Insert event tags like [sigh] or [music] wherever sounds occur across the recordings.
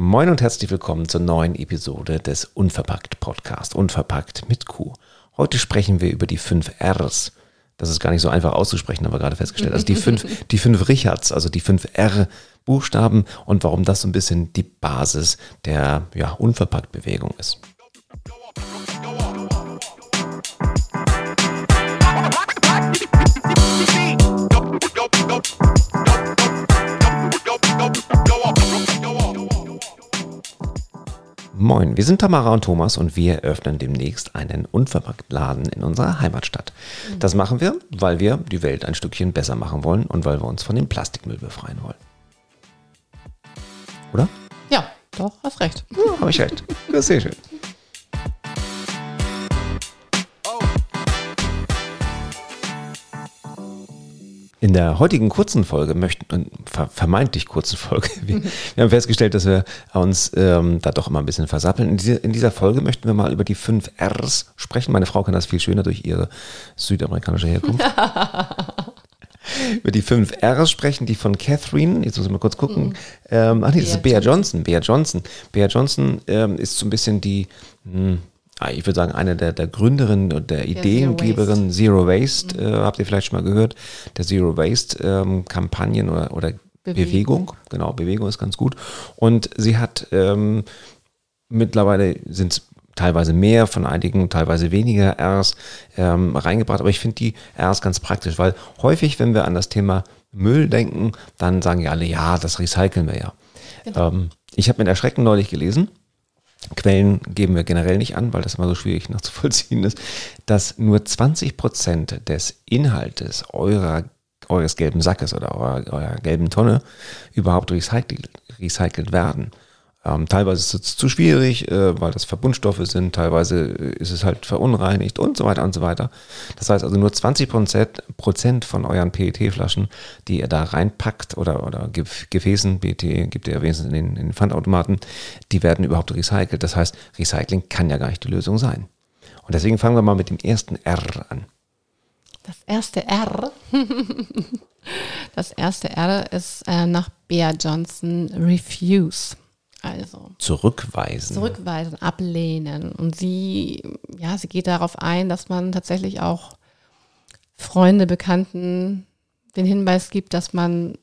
Moin und herzlich willkommen zur neuen Episode des Unverpackt Podcast. Unverpackt mit Q. Heute sprechen wir über die fünf Rs. Das ist gar nicht so einfach auszusprechen, haben wir gerade festgestellt. Also die fünf, [laughs] die fünf Richards, also die fünf R-Buchstaben und warum das so ein bisschen die Basis der ja, Unverpackt-Bewegung ist. Moin, wir sind Tamara und Thomas und wir eröffnen demnächst einen Unverpacktladen in unserer Heimatstadt. Das machen wir, weil wir die Welt ein Stückchen besser machen wollen und weil wir uns von dem Plastikmüll befreien wollen. Oder? Ja, doch, hast recht. Ja, habe ich recht. Das ist sehr schön. [laughs] In der heutigen kurzen Folge möchten, vermeintlich kurzen Folge, [laughs] wir, wir haben festgestellt, dass wir uns ähm, da doch immer ein bisschen versappeln. In, diese, in, dieser Folge möchten wir mal über die fünf Rs sprechen. Meine Frau kann das viel schöner durch ihre südamerikanische Herkunft. [laughs] über die fünf Rs sprechen, die von Catherine, jetzt muss ich mal kurz gucken. Mhm. Ähm, ach nee, das Bea ist Bea Johnson. Bea Johnson. Bea Johnson ähm, ist so ein bisschen die, mh, hm, ich würde sagen, eine der, der Gründerinnen und der Ideengeberin Zero Waste, Zero Waste mhm. äh, habt ihr vielleicht schon mal gehört, der Zero Waste ähm, Kampagnen oder, oder Bewegung. Bewegung. Genau, Bewegung ist ganz gut. Und sie hat ähm, mittlerweile sind es teilweise mehr von einigen, teilweise weniger Rs ähm, reingebracht. Aber ich finde die Rs ganz praktisch, weil häufig, wenn wir an das Thema Müll denken, dann sagen ja alle, ja, das recyceln wir ja. Genau. Ähm, ich habe mit Erschrecken neulich gelesen, Quellen geben wir generell nicht an, weil das immer so schwierig nachzuvollziehen ist, dass nur 20 Prozent des Inhaltes eurer, eures gelben Sackes oder eurer, eurer gelben Tonne überhaupt recycelt, recycelt werden. Ähm, teilweise ist es zu schwierig, äh, weil das Verbundstoffe sind, teilweise ist es halt verunreinigt und so weiter und so weiter. Das heißt also nur 20 Prozent von euren PET-Flaschen, die ihr da reinpackt oder, oder Gefäßen, PET gibt ihr ja wenigstens in den, in den Pfandautomaten, die werden überhaupt recycelt. Das heißt, Recycling kann ja gar nicht die Lösung sein. Und deswegen fangen wir mal mit dem ersten R an. Das erste R. [laughs] das erste R ist äh, nach Bea Johnson Refuse. Also zurückweisen. Zurückweisen, ablehnen. Und sie, ja, sie geht darauf ein, dass man tatsächlich auch Freunde, Bekannten den Hinweis gibt, dass man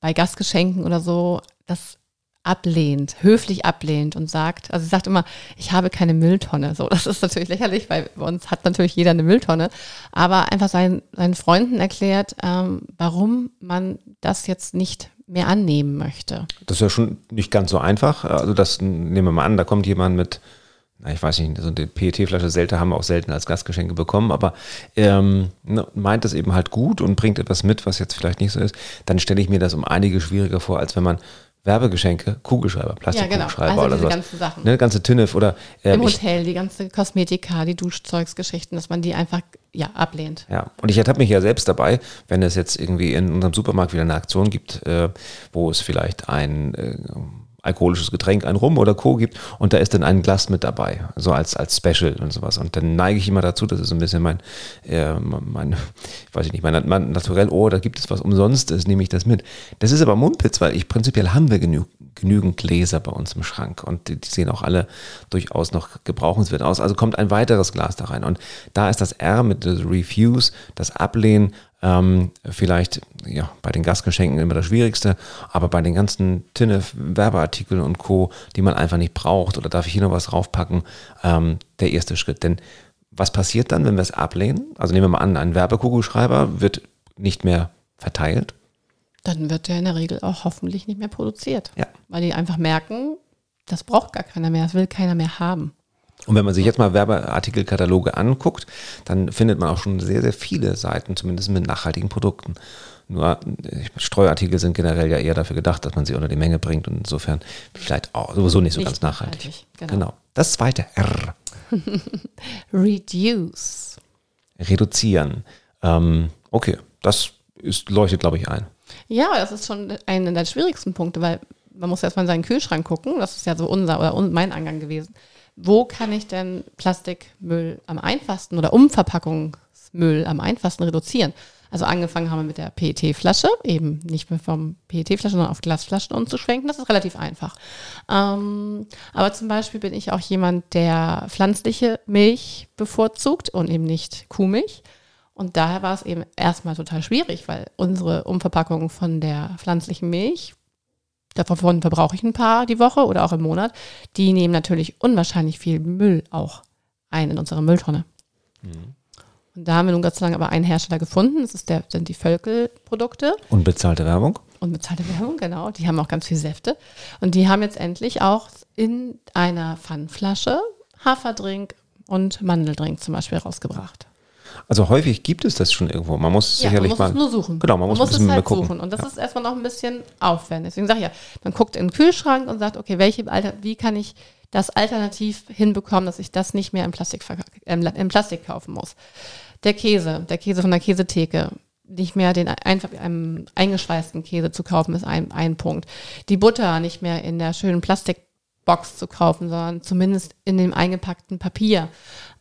bei Gastgeschenken oder so das ablehnt, höflich ablehnt und sagt, also sie sagt immer, ich habe keine Mülltonne. So, das ist natürlich lächerlich, weil bei uns hat natürlich jeder eine Mülltonne, aber einfach seinen, seinen Freunden erklärt, ähm, warum man das jetzt nicht mehr annehmen möchte. Das ist ja schon nicht ganz so einfach. Also das nehmen wir mal an, da kommt jemand mit, na, ich weiß nicht, so eine PET-Flasche selten haben wir auch selten als Gastgeschenke bekommen, aber ähm, ne, meint das eben halt gut und bringt etwas mit, was jetzt vielleicht nicht so ist, dann stelle ich mir das um einige schwieriger vor, als wenn man Werbegeschenke, Kugelschreiber, Plastikkugelschreiber ja, genau. also oder so. ganzen Sachen. Ne, ganze Tinnef oder äh, im Hotel, die ganze Kosmetika, die Duschzeugsgeschichten, dass man die einfach ja ablehnt. Ja, und ich ertappe mich ja selbst dabei, wenn es jetzt irgendwie in unserem Supermarkt wieder eine Aktion gibt, äh, wo es vielleicht ein äh, alkoholisches Getränk, ein Rum oder Co. gibt und da ist dann ein Glas mit dabei, so als, als Special und sowas. Und dann neige ich immer dazu, das ist so ein bisschen mein, äh, mein ich weiß nicht, mein, mein Naturell, oh, da gibt es was umsonst, das nehme ich das mit. Das ist aber Mundpitz, weil ich prinzipiell haben wir genü genügend Gläser bei uns im Schrank und die, die sehen auch alle durchaus noch gebrauchenswert aus. Also kommt ein weiteres Glas da rein. Und da ist das R mit Refuse, das Ablehnen, ähm, vielleicht ja, bei den Gastgeschenken immer das Schwierigste, aber bei den ganzen Tinne, Werbeartikeln und Co., die man einfach nicht braucht oder darf ich hier noch was draufpacken, ähm, der erste Schritt. Denn was passiert dann, wenn wir es ablehnen? Also nehmen wir mal an, ein Werbekugelschreiber wird nicht mehr verteilt. Dann wird der in der Regel auch hoffentlich nicht mehr produziert. Ja. Weil die einfach merken, das braucht gar keiner mehr, das will keiner mehr haben. Und wenn man sich jetzt mal Werbeartikelkataloge anguckt, dann findet man auch schon sehr, sehr viele Seiten, zumindest mit nachhaltigen Produkten. Nur Streuartikel sind generell ja eher dafür gedacht, dass man sie unter die Menge bringt und insofern vielleicht auch sowieso nicht so nicht ganz nachhaltig. nachhaltig genau. genau. Das zweite R. [laughs] Reduce. Reduzieren. Ähm, okay, das ist, leuchtet, glaube ich, ein. Ja, das ist schon einer der schwierigsten Punkte, weil man muss erstmal in seinen Kühlschrank gucken. Das ist ja so unser oder mein Angang gewesen wo kann ich denn Plastikmüll am einfachsten oder Umverpackungsmüll am einfachsten reduzieren? Also angefangen haben wir mit der PET-Flasche, eben nicht mehr vom PET-Flasche, sondern auf Glasflaschen umzuschwenken. Das ist relativ einfach. Ähm, aber zum Beispiel bin ich auch jemand, der pflanzliche Milch bevorzugt und eben nicht Kuhmilch. Und daher war es eben erstmal total schwierig, weil unsere Umverpackung von der pflanzlichen Milch, davon verbrauche ich ein paar die Woche oder auch im Monat, die nehmen natürlich unwahrscheinlich viel Müll auch ein in unsere Mülltonne. Mhm. Und da haben wir nun Gott sei Dank aber einen Hersteller gefunden. Das ist der, sind die Völkel-Produkte. Unbezahlte Werbung. Unbezahlte Werbung, genau. Die haben auch ganz viel Säfte. Und die haben jetzt endlich auch in einer Pfannflasche Haferdrink und Mandeldrink zum Beispiel rausgebracht. Also häufig gibt es das schon irgendwo. Man muss ja, sicherlich man muss mal. Es nur suchen. Genau, man muss, man muss es halt gucken. suchen. Und das ja. ist erstmal noch ein bisschen aufwendig. Deswegen sage ich ja, man guckt in den Kühlschrank und sagt, okay, welche Alter, wie kann ich das alternativ hinbekommen, dass ich das nicht mehr im Plastik, äh, im Plastik kaufen muss. Der Käse, der Käse von der Käsetheke, nicht mehr den einfach einem eingeschweißten Käse zu kaufen, ist ein, ein Punkt. Die Butter nicht mehr in der schönen Plastikbox zu kaufen, sondern zumindest in dem eingepackten Papier.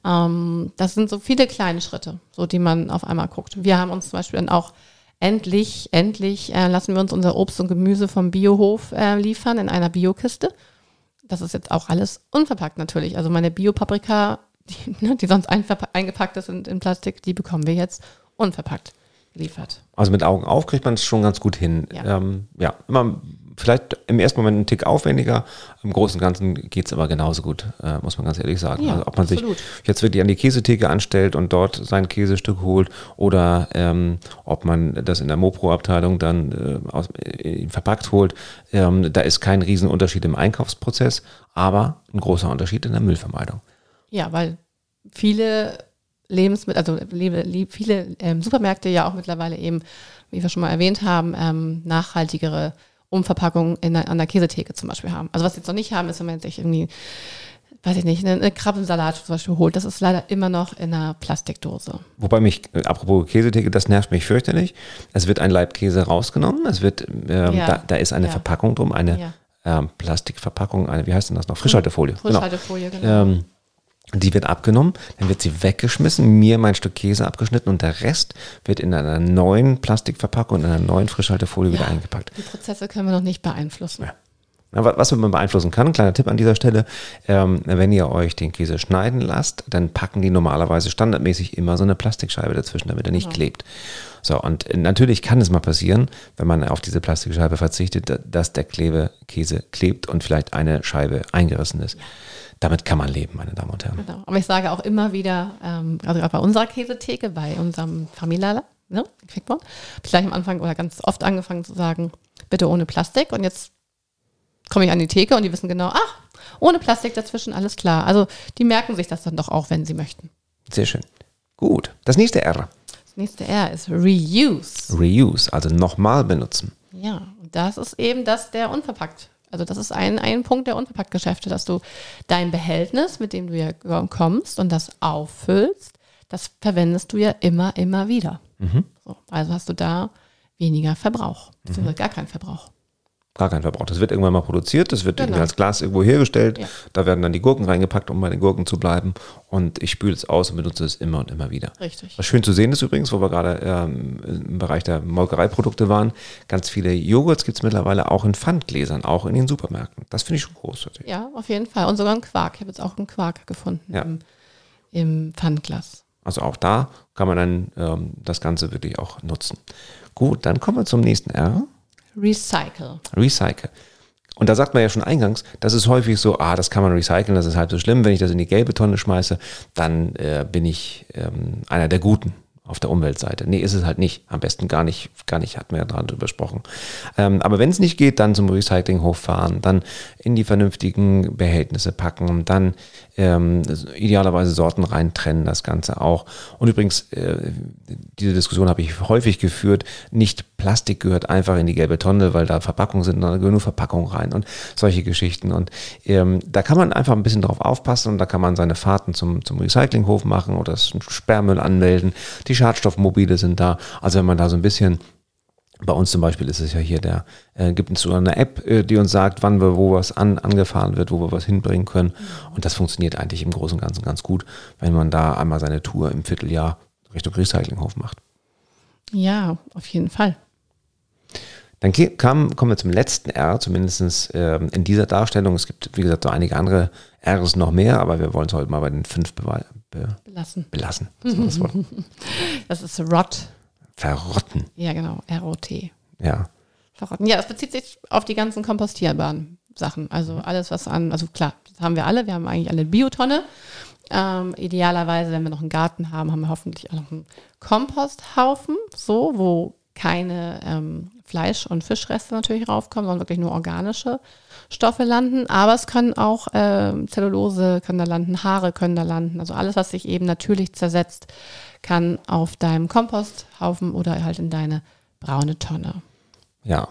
Ähm, das sind so viele kleine Schritte, so die man auf einmal guckt. Wir haben uns zum Beispiel dann auch endlich, endlich äh, lassen wir uns unser Obst und Gemüse vom Biohof äh, liefern in einer Biokiste. Das ist jetzt auch alles unverpackt natürlich. Also meine Biopaprika, [laughs] die, ne, die sonst eingepackt ist in, in Plastik, die bekommen wir jetzt unverpackt geliefert. Also mit Augen auf kriegt man es schon ganz gut hin. Ja, ähm, ja immer vielleicht im ersten Moment ein Tick aufwendiger. Im Großen und Ganzen geht es aber genauso gut, äh, muss man ganz ehrlich sagen. Ja, also ob man absolut. sich jetzt wirklich an die Käsetheke anstellt und dort sein Käsestück holt oder ähm, ob man das in der Mopro-Abteilung dann äh, aus, äh, verpackt holt, ähm, da ist kein Riesenunterschied im Einkaufsprozess, aber ein großer Unterschied in der Müllvermeidung. Ja, weil viele Lebensmittel, also viele ähm, Supermärkte ja auch mittlerweile eben, wie wir schon mal erwähnt haben, ähm, nachhaltigere Umverpackungen in, an der Käsetheke zum Beispiel haben. Also was sie jetzt noch nicht haben, ist, wenn man sich irgendwie, weiß ich nicht, einen Krabbensalat zum Beispiel holt. Das ist leider immer noch in einer Plastikdose. Wobei mich, äh, apropos Käsetheke, das nervt mich fürchterlich. Es wird ein Laib Käse rausgenommen, es wird, ähm, ja. da, da, ist eine ja. Verpackung drum, eine ja. ähm, Plastikverpackung, eine, wie heißt denn das noch? Frischhaltefolie. Frischhaltefolie, genau. genau. Ähm, die wird abgenommen, dann wird sie weggeschmissen, mir mein Stück Käse abgeschnitten und der Rest wird in einer neuen Plastikverpackung, in einer neuen Frischhaltefolie ja, wieder eingepackt. Die Prozesse können wir noch nicht beeinflussen. Ja. Was man beeinflussen kann, kleiner Tipp an dieser Stelle, ähm, wenn ihr euch den Käse schneiden lasst, dann packen die normalerweise standardmäßig immer so eine Plastikscheibe dazwischen, damit er nicht genau. klebt. So, und natürlich kann es mal passieren, wenn man auf diese Plastikscheibe verzichtet, dass der Klebekäse klebt und vielleicht eine Scheibe eingerissen ist. Ja damit kann man leben, meine Damen und Herren. Genau. Aber ich sage auch immer wieder, ähm, also gerade bei unserer Käsetheke, bei unserem Familiala, ne, Quickborn, habe ich gleich am Anfang oder ganz oft angefangen zu sagen, bitte ohne Plastik. Und jetzt komme ich an die Theke und die wissen genau, ach, ohne Plastik dazwischen, alles klar. Also die merken sich das dann doch auch, wenn sie möchten. Sehr schön. Gut. Das nächste R. Das nächste R ist Reuse. Reuse, also nochmal benutzen. Ja, und das ist eben das, der unverpackt also das ist ein, ein Punkt der Unverpacktgeschäfte, dass du dein Behältnis, mit dem du ja kommst und das auffüllst, das verwendest du ja immer, immer wieder. Mhm. So, also hast du da weniger Verbrauch, beziehungsweise mhm. gar keinen Verbrauch gar kein Verbrauch. Das wird irgendwann mal produziert, das wird genau. als Glas irgendwo hergestellt. Ja. Da werden dann die Gurken reingepackt, um bei den Gurken zu bleiben. Und ich spüle es aus und benutze es immer und immer wieder. Richtig. Was schön zu sehen ist übrigens, wo wir gerade ähm, im Bereich der Molkereiprodukte waren, ganz viele Joghurts gibt es mittlerweile auch in Pfandgläsern, auch in den Supermärkten. Das finde ich schon großartig. Ja, auf jeden Fall. Und sogar einen Quark. Ich habe jetzt auch einen Quark gefunden ja. im, im Pfandglas. Also auch da kann man dann ähm, das Ganze wirklich auch nutzen. Gut, dann kommen wir zum nächsten R. Recycle. Recycle. Und da sagt man ja schon eingangs, das ist häufig so, ah, das kann man recyceln, das ist halb so schlimm. Wenn ich das in die gelbe Tonne schmeiße, dann äh, bin ich ähm, einer der Guten auf der Umweltseite. Nee, ist es halt nicht. Am besten gar nicht, gar nicht, hatten wir ja dran drüber gesprochen. Ähm, aber wenn es nicht geht, dann zum Recyclinghof fahren, dann in die vernünftigen Behältnisse packen, dann ähm, idealerweise Sorten reintrennen, das Ganze auch. Und übrigens, äh, diese Diskussion habe ich häufig geführt, nicht Plastik gehört einfach in die gelbe Tonne, weil da Verpackungen sind, da gehören nur Verpackungen rein und solche Geschichten. Und ähm, da kann man einfach ein bisschen drauf aufpassen und da kann man seine Fahrten zum, zum Recyclinghof machen oder Sperrmüll anmelden. Die Schadstoffmobile sind da. Also wenn man da so ein bisschen bei uns zum Beispiel ist es ja hier der, äh, gibt es so eine App, äh, die uns sagt, wann wir wo was an, angefahren wird, wo wir was hinbringen können. Und das funktioniert eigentlich im Großen und Ganzen ganz gut, wenn man da einmal seine Tour im Vierteljahr Richtung Recyclinghof macht. Ja, auf jeden Fall. Dann kam, kommen wir zum letzten R, zumindest ähm, in dieser Darstellung. Es gibt, wie gesagt, so einige andere Rs noch mehr, aber wir wollen es heute mal bei den fünf be be belassen. belassen. Das, [laughs] das ist Rot. Verrotten. Ja, genau. R-O-T. Ja. Verrotten. Ja, das bezieht sich auf die ganzen kompostierbaren Sachen. Also alles, was an, also klar, das haben wir alle. Wir haben eigentlich alle Biotonne. Ähm, idealerweise, wenn wir noch einen Garten haben, haben wir hoffentlich auch noch einen Komposthaufen, so, wo keine ähm, Fleisch- und Fischreste natürlich raufkommen, sondern wirklich nur organische Stoffe landen. Aber es können auch äh, Zellulose können da landen, Haare können da landen. Also alles, was sich eben natürlich zersetzt, kann auf deinem Komposthaufen oder halt in deine braune Tonne. Ja.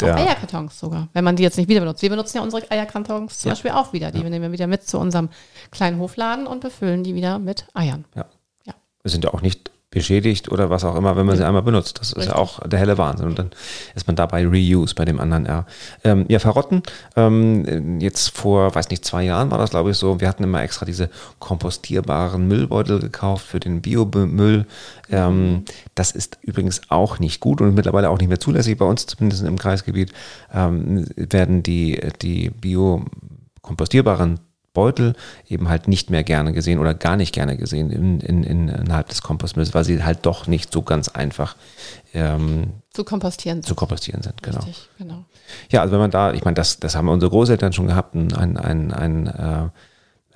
Der, auch Eierkartons sogar, wenn man die jetzt nicht wieder benutzt. Wir benutzen ja unsere Eierkartons zum ja. Beispiel auch wieder. Die ja. nehmen wir wieder mit zu unserem kleinen Hofladen und befüllen die wieder mit Eiern. Ja. ja. Wir sind ja auch nicht beschädigt oder was auch immer, wenn man sie einmal benutzt. Das Richtig. ist ja auch der helle Wahnsinn. Und dann ist man dabei Reuse bei dem anderen R. Ähm, ja, Verrotten. Ähm, jetzt vor, weiß nicht, zwei Jahren war das, glaube ich, so. Wir hatten immer extra diese kompostierbaren Müllbeutel gekauft für den Biomüll. Ähm, das ist übrigens auch nicht gut und mittlerweile auch nicht mehr zulässig. Bei uns, zumindest im Kreisgebiet, ähm, werden die, die bio-kompostierbaren Beutel eben halt nicht mehr gerne gesehen oder gar nicht gerne gesehen in, in, in, innerhalb des Kompostmülls, weil sie halt doch nicht so ganz einfach ähm, zu kompostieren zu kompostieren sind. Genau. Richtig, genau. Ja, also wenn man da, ich meine, das, das haben unsere Großeltern schon gehabt, ein, ein, ein, ein äh,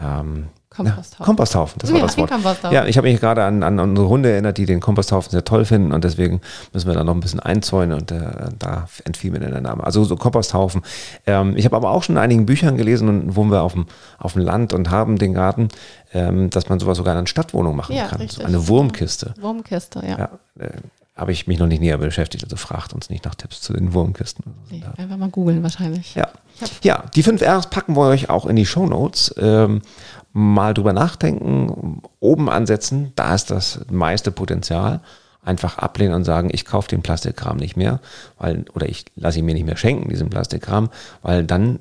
ähm, Komposthaufen. Ja, Komposthaufen, das war ja, das Wort. Ja, ich habe mich gerade an, an unsere Hunde erinnert, die den Komposthaufen sehr toll finden und deswegen müssen wir da noch ein bisschen einzäunen und äh, da entfiel mir der Name. Also so Komposthaufen. Ähm, ich habe aber auch schon in einigen Büchern gelesen und wohnen wir auf dem, auf dem Land und haben den Garten, ähm, dass man sowas sogar in einer Stadtwohnung machen ja, kann. So eine Wurmkiste. Wurmkiste, ja. ja äh, habe ich mich noch nicht näher beschäftigt, also fragt uns nicht nach Tipps zu den Wurmkisten. Nee, einfach mal googeln wahrscheinlich. Ja. ja, die fünf Rs packen wir euch auch in die Show Notes. Ähm, mal drüber nachdenken, oben ansetzen, da ist das meiste Potenzial. Einfach ablehnen und sagen, ich kaufe den Plastikkram nicht mehr, weil, oder ich lasse ihn mir nicht mehr schenken, diesen Plastikkram, weil dann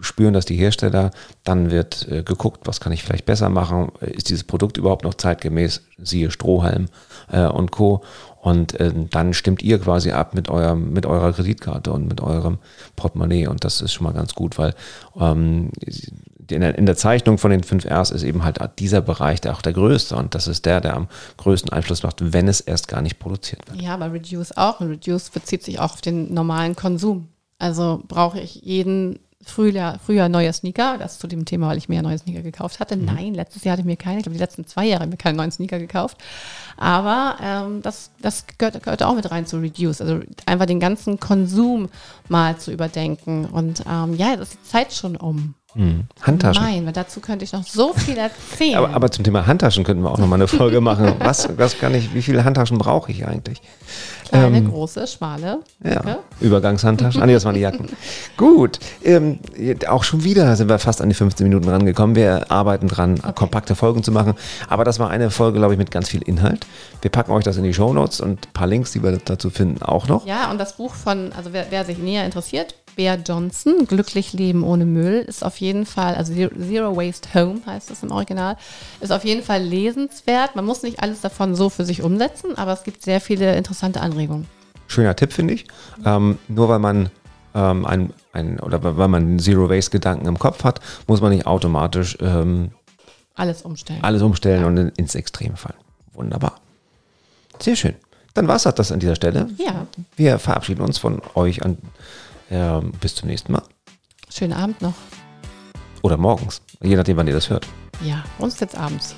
spüren das die Hersteller, dann wird äh, geguckt, was kann ich vielleicht besser machen, ist dieses Produkt überhaupt noch zeitgemäß, siehe Strohhalm äh, und Co. Und äh, dann stimmt ihr quasi ab mit, eurem, mit eurer Kreditkarte und mit eurem Portemonnaie und das ist schon mal ganz gut, weil ähm, in der, in der Zeichnung von den 5 Rs ist eben halt dieser Bereich der auch der größte und das ist der, der am größten Einfluss macht, wenn es erst gar nicht produziert wird. Ja, aber Reduce auch. Und Reduce bezieht sich auch auf den normalen Konsum. Also brauche ich jeden Frühjahr, Frühjahr neue Sneaker. Das zu dem Thema, weil ich mir neue Sneaker gekauft hatte. Mhm. Nein, letztes Jahr hatte ich mir keine. Ich glaube, die letzten zwei Jahre habe ich mir keine neuen Sneaker gekauft. Aber ähm, das, das gehört, gehört, auch mit rein zu Reduce. Also einfach den ganzen Konsum mal zu überdenken. Und ähm, ja, das ist die Zeit schon um. Hm. Handtaschen. Nein, weil dazu könnte ich noch so viel erzählen. aber, aber, zum Thema Handtaschen könnten wir auch noch mal eine Folge machen. [laughs] Was, was kann ich, wie viele Handtaschen brauche ich eigentlich? Kleine, ähm, große, schmale. Ja, Übergangshandtaschen. Ah, nee, das waren die Jacken. [laughs] Gut, ähm, auch schon wieder sind wir fast an die 15 Minuten rangekommen. Wir arbeiten dran, okay. kompakte Folgen zu machen. Aber das war eine Folge, glaube ich, mit ganz viel Inhalt. Wir packen euch das in die Show Notes und ein paar Links, die wir dazu finden, auch noch. Ja, und das Buch von, also wer, wer sich näher interessiert, Bea Johnson, Glücklich Leben ohne Müll, ist auf jeden Fall, also Zero Waste Home heißt es im Original, ist auf jeden Fall lesenswert. Man muss nicht alles davon so für sich umsetzen, aber es gibt sehr viele interessante Anregungen. Schöner Tipp, finde ich. Ähm, nur weil man ähm, ein, ein, oder weil man Zero Waste Gedanken im Kopf hat, muss man nicht automatisch ähm, alles umstellen. Alles umstellen ja. und ins Extrem fallen. Wunderbar. Sehr schön. Dann war es das an dieser Stelle. Ja. Wir verabschieden uns von euch an ja, bis zum nächsten Mal. Schönen Abend noch. Oder morgens, je nachdem, wann ihr das hört. Ja, uns jetzt abends.